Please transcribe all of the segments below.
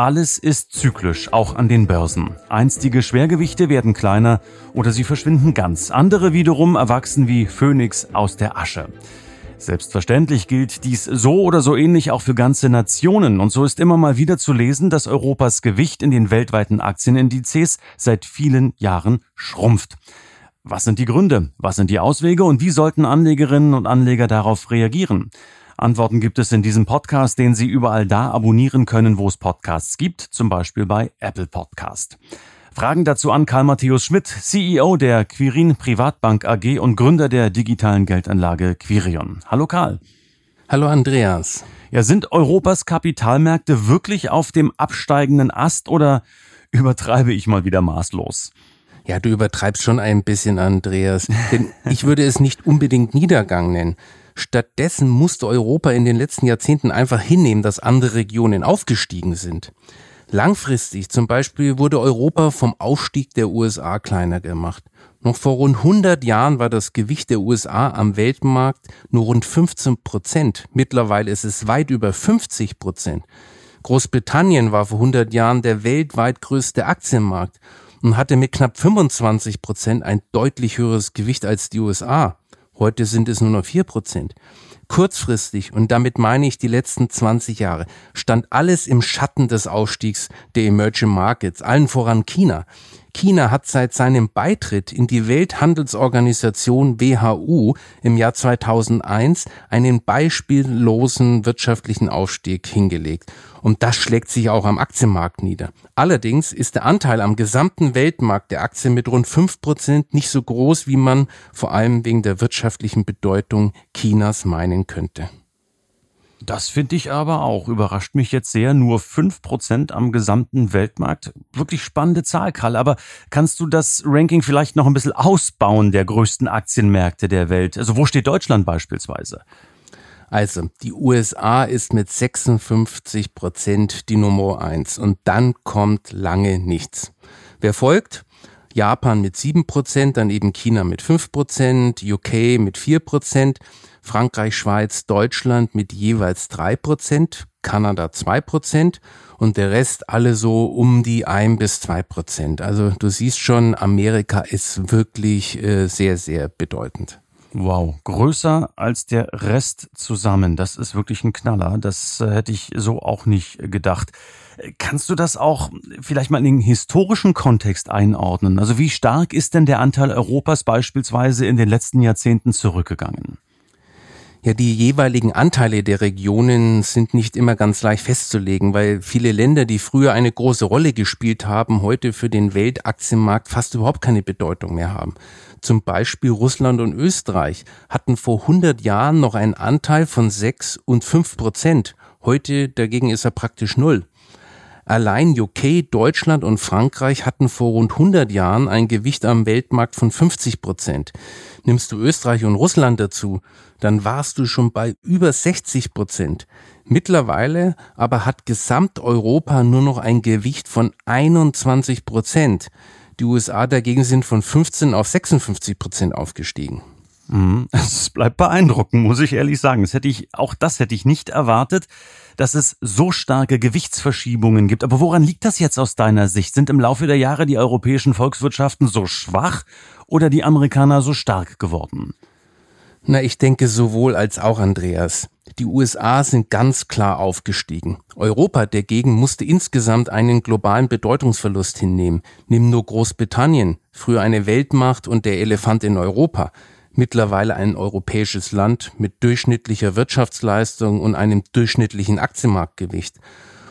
Alles ist zyklisch, auch an den Börsen. Einstige Schwergewichte werden kleiner oder sie verschwinden ganz. Andere wiederum erwachsen wie Phönix aus der Asche. Selbstverständlich gilt dies so oder so ähnlich auch für ganze Nationen und so ist immer mal wieder zu lesen, dass Europas Gewicht in den weltweiten Aktienindizes seit vielen Jahren schrumpft. Was sind die Gründe? Was sind die Auswege und wie sollten Anlegerinnen und Anleger darauf reagieren? Antworten gibt es in diesem Podcast, den Sie überall da abonnieren können, wo es Podcasts gibt, zum Beispiel bei Apple Podcast. Fragen dazu an Karl Matthäus Schmidt, CEO der Quirin Privatbank AG und Gründer der digitalen Geldanlage Quirion. Hallo Karl. Hallo Andreas. Ja, sind Europas Kapitalmärkte wirklich auf dem absteigenden Ast oder übertreibe ich mal wieder maßlos? Ja, du übertreibst schon ein bisschen, Andreas. Denn ich würde es nicht unbedingt Niedergang nennen. Stattdessen musste Europa in den letzten Jahrzehnten einfach hinnehmen, dass andere Regionen aufgestiegen sind. Langfristig zum Beispiel wurde Europa vom Aufstieg der USA kleiner gemacht. Noch vor rund 100 Jahren war das Gewicht der USA am Weltmarkt nur rund 15 Prozent. Mittlerweile ist es weit über 50 Prozent. Großbritannien war vor 100 Jahren der weltweit größte Aktienmarkt und hatte mit knapp 25 Prozent ein deutlich höheres Gewicht als die USA. Heute sind es nur noch 4 Prozent. Kurzfristig, und damit meine ich die letzten 20 Jahre, stand alles im Schatten des Ausstiegs der Emerging Markets, allen voran China. China hat seit seinem Beitritt in die Welthandelsorganisation WHU im Jahr 2001 einen beispiellosen wirtschaftlichen Aufstieg hingelegt. Und das schlägt sich auch am Aktienmarkt nieder. Allerdings ist der Anteil am gesamten Weltmarkt der Aktien mit rund fünf Prozent nicht so groß, wie man vor allem wegen der wirtschaftlichen Bedeutung Chinas meinen könnte. Das finde ich aber auch. Überrascht mich jetzt sehr. Nur fünf Prozent am gesamten Weltmarkt. Wirklich spannende Zahl, Karl. Aber kannst du das Ranking vielleicht noch ein bisschen ausbauen der größten Aktienmärkte der Welt? Also wo steht Deutschland beispielsweise? Also, die USA ist mit 56 Prozent die Nummer eins und dann kommt lange nichts. Wer folgt? Japan mit 7 Prozent, dann eben China mit 5 Prozent, UK mit 4 Prozent, Frankreich, Schweiz, Deutschland mit jeweils 3 Prozent, Kanada 2 Prozent und der Rest alle so um die 1 bis 2 Prozent. Also du siehst schon, Amerika ist wirklich äh, sehr, sehr bedeutend. Wow, größer als der Rest zusammen. Das ist wirklich ein Knaller. Das äh, hätte ich so auch nicht gedacht. Kannst du das auch vielleicht mal in den historischen Kontext einordnen? Also wie stark ist denn der Anteil Europas beispielsweise in den letzten Jahrzehnten zurückgegangen? Ja, die jeweiligen Anteile der Regionen sind nicht immer ganz leicht festzulegen, weil viele Länder, die früher eine große Rolle gespielt haben, heute für den Weltaktienmarkt fast überhaupt keine Bedeutung mehr haben. Zum Beispiel Russland und Österreich hatten vor 100 Jahren noch einen Anteil von 6 und 5 Prozent. Heute dagegen ist er praktisch null. Allein UK, Deutschland und Frankreich hatten vor rund 100 Jahren ein Gewicht am Weltmarkt von 50 Prozent. Nimmst du Österreich und Russland dazu, dann warst du schon bei über 60 Prozent. Mittlerweile aber hat Gesamteuropa nur noch ein Gewicht von 21 Prozent. Die USA dagegen sind von 15 auf 56 Prozent aufgestiegen. Mhm. Es bleibt beeindruckend, muss ich ehrlich sagen. Das hätte ich, auch das hätte ich nicht erwartet, dass es so starke Gewichtsverschiebungen gibt. Aber woran liegt das jetzt aus deiner Sicht? Sind im Laufe der Jahre die europäischen Volkswirtschaften so schwach oder die Amerikaner so stark geworden? Na, ich denke sowohl als auch, Andreas. Die USA sind ganz klar aufgestiegen. Europa dagegen musste insgesamt einen globalen Bedeutungsverlust hinnehmen. Nimm nur Großbritannien, früher eine Weltmacht und der Elefant in Europa, mittlerweile ein europäisches Land mit durchschnittlicher Wirtschaftsleistung und einem durchschnittlichen Aktienmarktgewicht.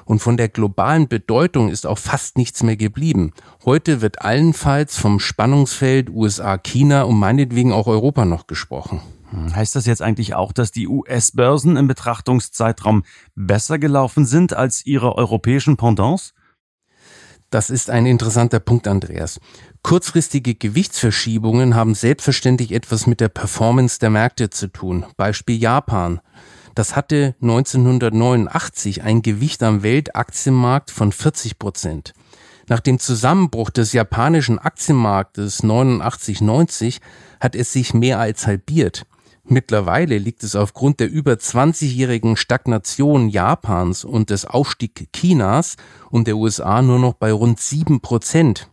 Und von der globalen Bedeutung ist auch fast nichts mehr geblieben. Heute wird allenfalls vom Spannungsfeld USA, China und meinetwegen auch Europa noch gesprochen. Hm, heißt das jetzt eigentlich auch, dass die US-Börsen im Betrachtungszeitraum besser gelaufen sind als ihre europäischen Pendants? Das ist ein interessanter Punkt, Andreas. Kurzfristige Gewichtsverschiebungen haben selbstverständlich etwas mit der Performance der Märkte zu tun. Beispiel Japan. Das hatte 1989 ein Gewicht am Weltaktienmarkt von 40 Prozent. Nach dem Zusammenbruch des japanischen Aktienmarktes 89-90 hat es sich mehr als halbiert. Mittlerweile liegt es aufgrund der über 20-jährigen Stagnation Japans und des Aufstiegs Chinas und der USA nur noch bei rund sieben Prozent.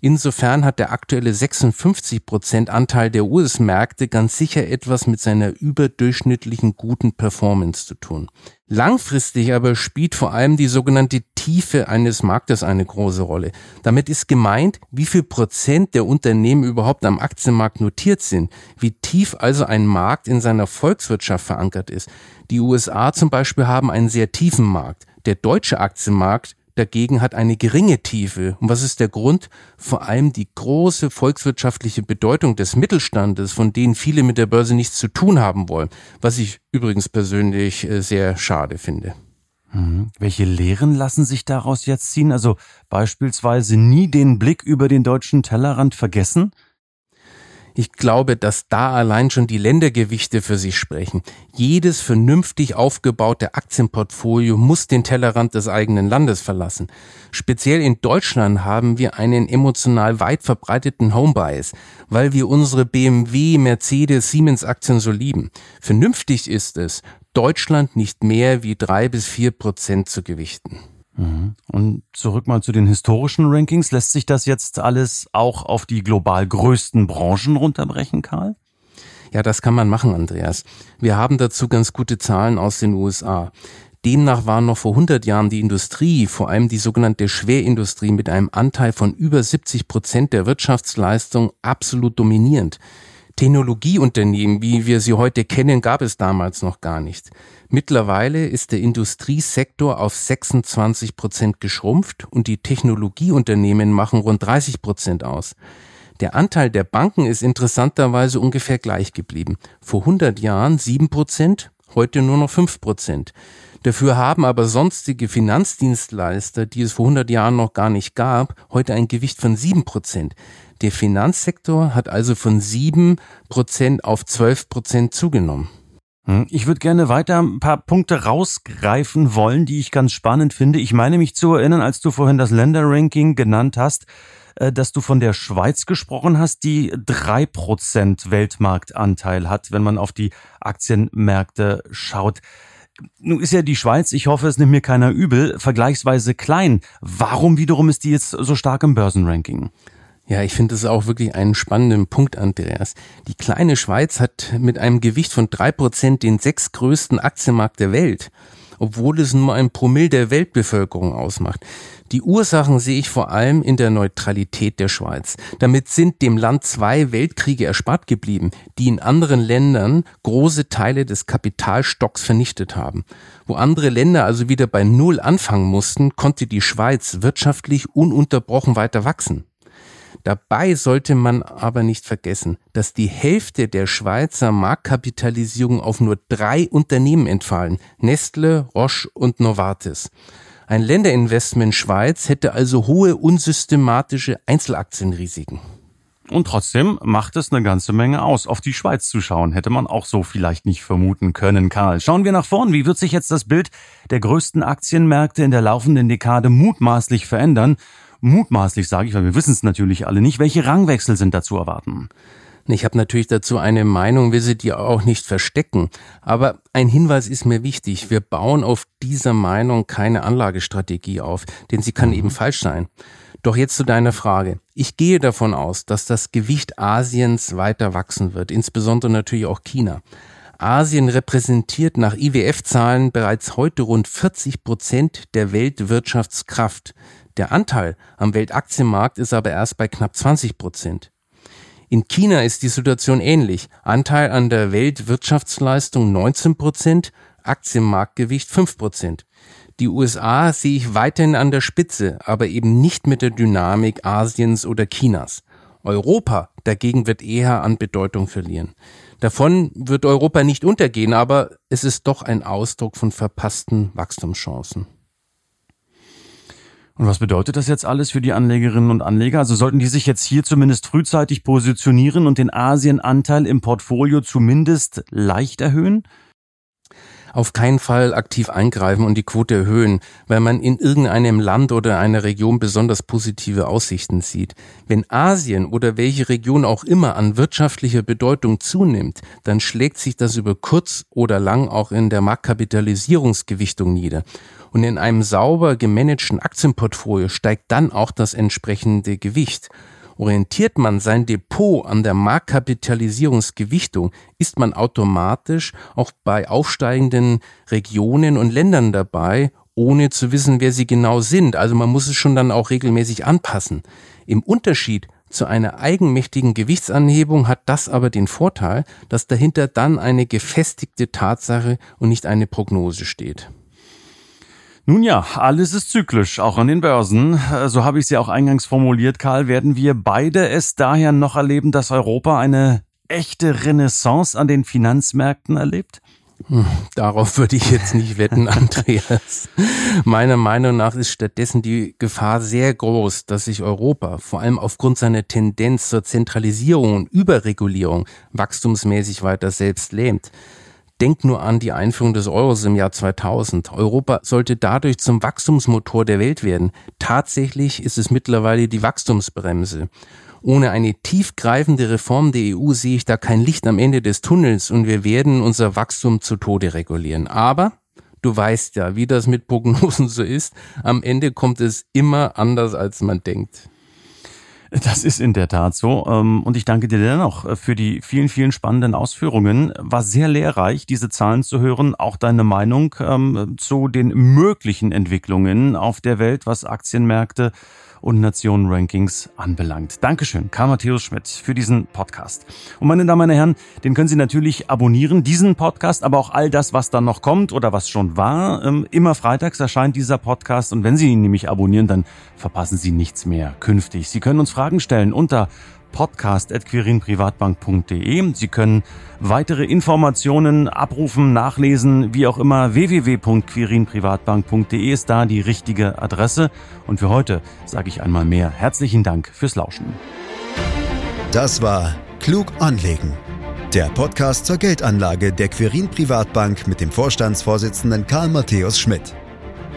Insofern hat der aktuelle 56 Prozent Anteil der US-Märkte ganz sicher etwas mit seiner überdurchschnittlichen guten Performance zu tun. Langfristig aber spielt vor allem die sogenannte Tiefe eines Marktes eine große Rolle. Damit ist gemeint, wie viel Prozent der Unternehmen überhaupt am Aktienmarkt notiert sind, wie tief also ein Markt in seiner Volkswirtschaft verankert ist. Die USA zum Beispiel haben einen sehr tiefen Markt. Der deutsche Aktienmarkt dagegen hat eine geringe Tiefe. Und was ist der Grund? Vor allem die große volkswirtschaftliche Bedeutung des Mittelstandes, von denen viele mit der Börse nichts zu tun haben wollen, was ich übrigens persönlich äh, sehr schade finde. Mhm. Welche Lehren lassen sich daraus jetzt ziehen? Also beispielsweise nie den Blick über den deutschen Tellerrand vergessen? Ich glaube, dass da allein schon die Ländergewichte für sich sprechen. Jedes vernünftig aufgebaute Aktienportfolio muss den Tellerrand des eigenen Landes verlassen. Speziell in Deutschland haben wir einen emotional weit verbreiteten Homebias, weil wir unsere BMW, Mercedes, Siemens Aktien so lieben. Vernünftig ist es, Deutschland nicht mehr wie drei bis vier Prozent zu gewichten. Und zurück mal zu den historischen Rankings. Lässt sich das jetzt alles auch auf die global größten Branchen runterbrechen, Karl? Ja, das kann man machen, Andreas. Wir haben dazu ganz gute Zahlen aus den USA. Demnach war noch vor 100 Jahren die Industrie, vor allem die sogenannte Schwerindustrie, mit einem Anteil von über 70 Prozent der Wirtschaftsleistung absolut dominierend. Technologieunternehmen, wie wir sie heute kennen, gab es damals noch gar nicht. Mittlerweile ist der Industriesektor auf 26 Prozent geschrumpft und die Technologieunternehmen machen rund 30 Prozent aus. Der Anteil der Banken ist interessanterweise ungefähr gleich geblieben. Vor 100 Jahren 7 Prozent, heute nur noch 5 Prozent. Dafür haben aber sonstige Finanzdienstleister, die es vor 100 Jahren noch gar nicht gab, heute ein Gewicht von 7 Prozent. Der Finanzsektor hat also von 7 Prozent auf 12 Prozent zugenommen. Hm, ich würde gerne weiter ein paar Punkte rausgreifen wollen, die ich ganz spannend finde. Ich meine mich zu erinnern, als du vorhin das Länderranking genannt hast, äh, dass du von der Schweiz gesprochen hast, die drei Prozent Weltmarktanteil hat, wenn man auf die Aktienmärkte schaut. Nun ist ja die Schweiz, ich hoffe, es nimmt mir keiner übel, vergleichsweise klein. Warum wiederum ist die jetzt so stark im Börsenranking? Ja, ich finde es auch wirklich einen spannenden Punkt, Andreas. Die kleine Schweiz hat mit einem Gewicht von drei Prozent den sechstgrößten Aktienmarkt der Welt, obwohl es nur ein Promille der Weltbevölkerung ausmacht. Die Ursachen sehe ich vor allem in der Neutralität der Schweiz. Damit sind dem Land zwei Weltkriege erspart geblieben, die in anderen Ländern große Teile des Kapitalstocks vernichtet haben. Wo andere Länder also wieder bei Null anfangen mussten, konnte die Schweiz wirtschaftlich ununterbrochen weiter wachsen. Dabei sollte man aber nicht vergessen, dass die Hälfte der Schweizer Marktkapitalisierung auf nur drei Unternehmen entfallen, Nestle, Roche und Novartis. Ein Länderinvestment Schweiz hätte also hohe unsystematische Einzelaktienrisiken. Und trotzdem macht es eine ganze Menge aus. Auf die Schweiz zu schauen, hätte man auch so vielleicht nicht vermuten können, Karl. Schauen wir nach vorn. Wie wird sich jetzt das Bild der größten Aktienmärkte in der laufenden Dekade mutmaßlich verändern? Mutmaßlich sage ich, weil wir wissen es natürlich alle nicht. Welche Rangwechsel sind da zu erwarten? Ich habe natürlich dazu eine Meinung, will sie dir auch nicht verstecken. Aber ein Hinweis ist mir wichtig. Wir bauen auf dieser Meinung keine Anlagestrategie auf, denn sie kann mhm. eben falsch sein. Doch jetzt zu deiner Frage. Ich gehe davon aus, dass das Gewicht Asiens weiter wachsen wird, insbesondere natürlich auch China. Asien repräsentiert nach IWF-Zahlen bereits heute rund 40 Prozent der Weltwirtschaftskraft. Der Anteil am Weltaktienmarkt ist aber erst bei knapp 20 Prozent. In China ist die Situation ähnlich. Anteil an der Weltwirtschaftsleistung 19 Prozent, Aktienmarktgewicht 5 Prozent. Die USA sehe ich weiterhin an der Spitze, aber eben nicht mit der Dynamik Asiens oder Chinas. Europa dagegen wird eher an Bedeutung verlieren. Davon wird Europa nicht untergehen, aber es ist doch ein Ausdruck von verpassten Wachstumschancen. Und was bedeutet das jetzt alles für die Anlegerinnen und Anleger? Also sollten die sich jetzt hier zumindest frühzeitig positionieren und den Asienanteil im Portfolio zumindest leicht erhöhen? Auf keinen Fall aktiv eingreifen und die Quote erhöhen, weil man in irgendeinem Land oder einer Region besonders positive Aussichten sieht. Wenn Asien oder welche Region auch immer an wirtschaftlicher Bedeutung zunimmt, dann schlägt sich das über kurz oder lang auch in der Marktkapitalisierungsgewichtung nieder. Und in einem sauber gemanagten Aktienportfolio steigt dann auch das entsprechende Gewicht. Orientiert man sein Depot an der Marktkapitalisierungsgewichtung, ist man automatisch auch bei aufsteigenden Regionen und Ländern dabei, ohne zu wissen, wer sie genau sind. Also man muss es schon dann auch regelmäßig anpassen. Im Unterschied zu einer eigenmächtigen Gewichtsanhebung hat das aber den Vorteil, dass dahinter dann eine gefestigte Tatsache und nicht eine Prognose steht. Nun ja, alles ist zyklisch, auch an den Börsen. Äh, so habe ich es ja auch eingangs formuliert, Karl. Werden wir beide es daher noch erleben, dass Europa eine echte Renaissance an den Finanzmärkten erlebt? Hm, darauf würde ich jetzt nicht wetten, Andreas. Meiner Meinung nach ist stattdessen die Gefahr sehr groß, dass sich Europa, vor allem aufgrund seiner Tendenz zur Zentralisierung und Überregulierung, wachstumsmäßig weiter selbst lähmt. Denk nur an die Einführung des Euros im Jahr 2000. Europa sollte dadurch zum Wachstumsmotor der Welt werden. Tatsächlich ist es mittlerweile die Wachstumsbremse. Ohne eine tiefgreifende Reform der EU sehe ich da kein Licht am Ende des Tunnels und wir werden unser Wachstum zu Tode regulieren. Aber du weißt ja, wie das mit Prognosen so ist. Am Ende kommt es immer anders, als man denkt. Das ist in der Tat so. Ähm, und ich danke dir dennoch äh, für die vielen, vielen spannenden Ausführungen. War sehr lehrreich, diese Zahlen zu hören. Auch deine Meinung ähm, zu den möglichen Entwicklungen auf der Welt, was Aktienmärkte und Nationen-Rankings anbelangt. Dankeschön, Karl Matthäus Schmidt, für diesen Podcast. Und meine Damen und Herren, den können Sie natürlich abonnieren, diesen Podcast, aber auch all das, was dann noch kommt oder was schon war. Ähm, immer freitags erscheint dieser Podcast und wenn Sie ihn nämlich abonnieren, dann verpassen Sie nichts mehr künftig. Sie können uns Fragen stellen unter podcast.quirinprivatbank.de. Sie können weitere Informationen abrufen, nachlesen, wie auch immer. www.quirinprivatbank.de ist da die richtige Adresse. Und für heute sage ich einmal mehr herzlichen Dank fürs Lauschen. Das war Klug anlegen. Der Podcast zur Geldanlage der Quirin Privatbank mit dem Vorstandsvorsitzenden Karl Matthäus Schmidt.